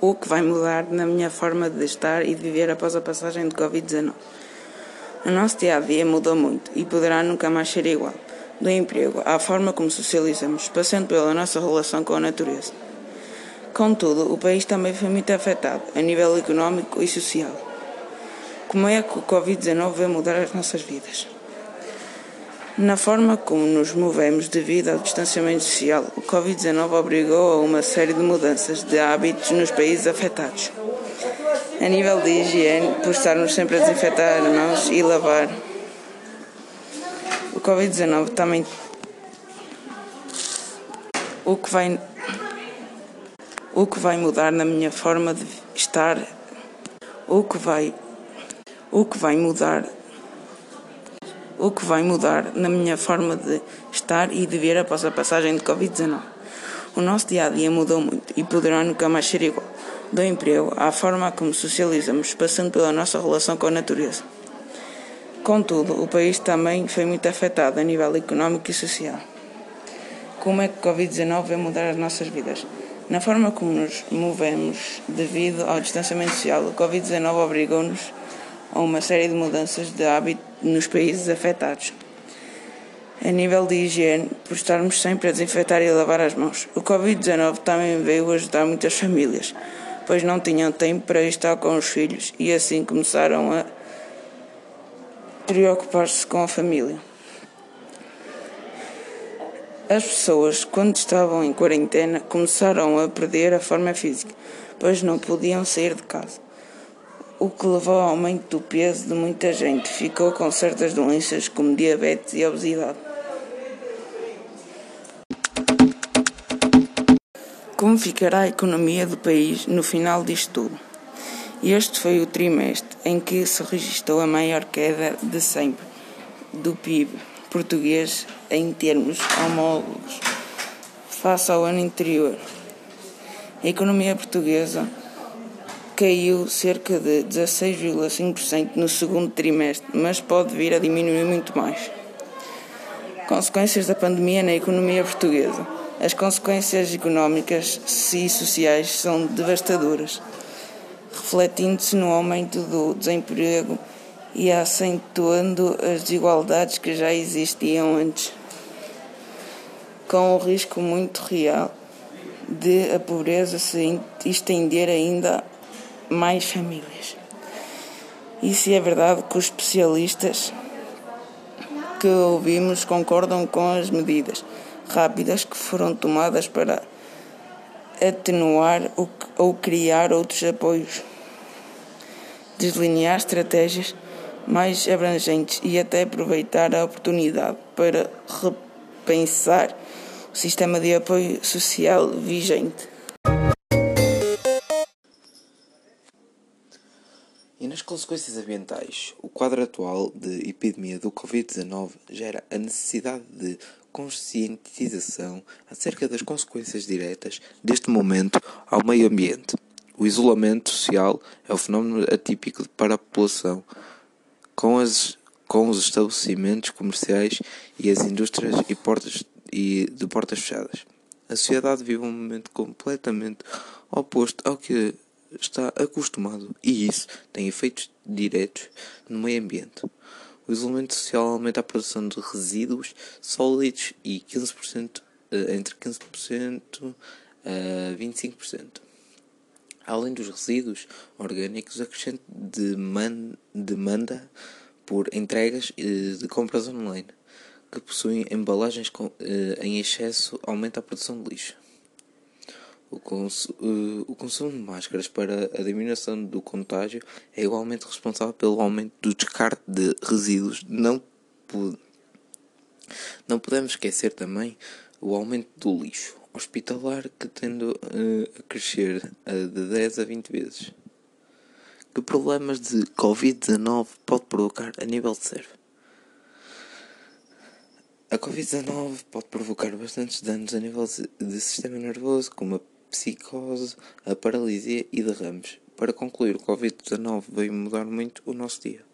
o que vai mudar na minha forma de estar e de viver após a passagem do Covid-19. O nosso dia a dia mudou muito e poderá nunca mais ser igual. Do emprego à forma como socializamos, passando pela nossa relação com a natureza. Contudo, o país também foi muito afetado, a nível económico e social. Como é que o Covid-19 vai mudar as nossas vidas? Na forma como nos movemos devido ao distanciamento social, o Covid-19 obrigou a uma série de mudanças de hábitos nos países afetados. A nível de higiene, por estarmos sempre a desinfetar as mãos e lavar. O Covid-19 também. O que vai. O que vai mudar na minha forma de estar. O que vai. O que vai mudar o que vai mudar na minha forma de estar e de ver após a passagem de Covid-19. O nosso dia a dia mudou muito e poderá nunca mais ser igual. Do emprego à forma como socializamos, passando pela nossa relação com a natureza. Contudo, o país também foi muito afetado a nível económico e social. Como é que o Covid-19 vai mudar as nossas vidas? Na forma como nos movemos devido ao distanciamento social, o Covid-19 obrigou-nos a uma série de mudanças de hábito nos países afetados. A nível de higiene, por estarmos sempre a desinfetar e a lavar as mãos. O Covid-19 também veio ajudar muitas famílias, pois não tinham tempo para estar com os filhos e assim começaram a preocupar-se com a família. As pessoas, quando estavam em quarentena, começaram a perder a forma física, pois não podiam sair de casa o que levou ao aumento do peso de muita gente. Ficou com certas doenças como diabetes e obesidade. Como ficará a economia do país no final disto tudo? Este foi o trimestre em que se registrou a maior queda de sempre do PIB português em termos homólogos face ao ano anterior. A economia portuguesa caiu cerca de 16,5% no segundo trimestre, mas pode vir a diminuir muito mais. Consequências da pandemia na economia portuguesa. As consequências económicas e sociais são devastadoras, refletindo-se no aumento do desemprego e acentuando as desigualdades que já existiam antes, com o risco muito real de a pobreza se estender ainda mais famílias. E se é verdade que os especialistas que ouvimos concordam com as medidas rápidas que foram tomadas para atenuar ou criar outros apoios, delinear estratégias mais abrangentes e até aproveitar a oportunidade para repensar o sistema de apoio social vigente. Consequências ambientais, o quadro atual de epidemia do Covid-19 gera a necessidade de conscientização acerca das consequências diretas deste momento ao meio ambiente. O isolamento social é um fenómeno atípico para a população, com, as, com os estabelecimentos comerciais e as indústrias e, portas, e de portas fechadas. A sociedade vive um momento completamente oposto ao que está acostumado e isso tem efeitos diretos no meio ambiente. O isolamento social aumenta a produção de resíduos sólidos e 15%, eh, entre 15% a 25%. Além dos resíduos orgânicos, acrescente demanda por entregas de compras online, que possuem embalagens eh, em excesso, aumenta a produção de lixo. O, cons uh, o consumo de máscaras para a diminuição do contágio é igualmente responsável pelo aumento do descarte de resíduos. Não, não podemos esquecer também o aumento do lixo hospitalar que tende uh, a crescer uh, de 10 a 20 vezes. Que problemas de Covid-19 pode provocar a nível de cérebro? A Covid-19 pode provocar bastantes danos a nível de sistema nervoso, como a psicose, a paralisia e derrames. Para concluir, o Covid-19 veio mudar muito o nosso dia.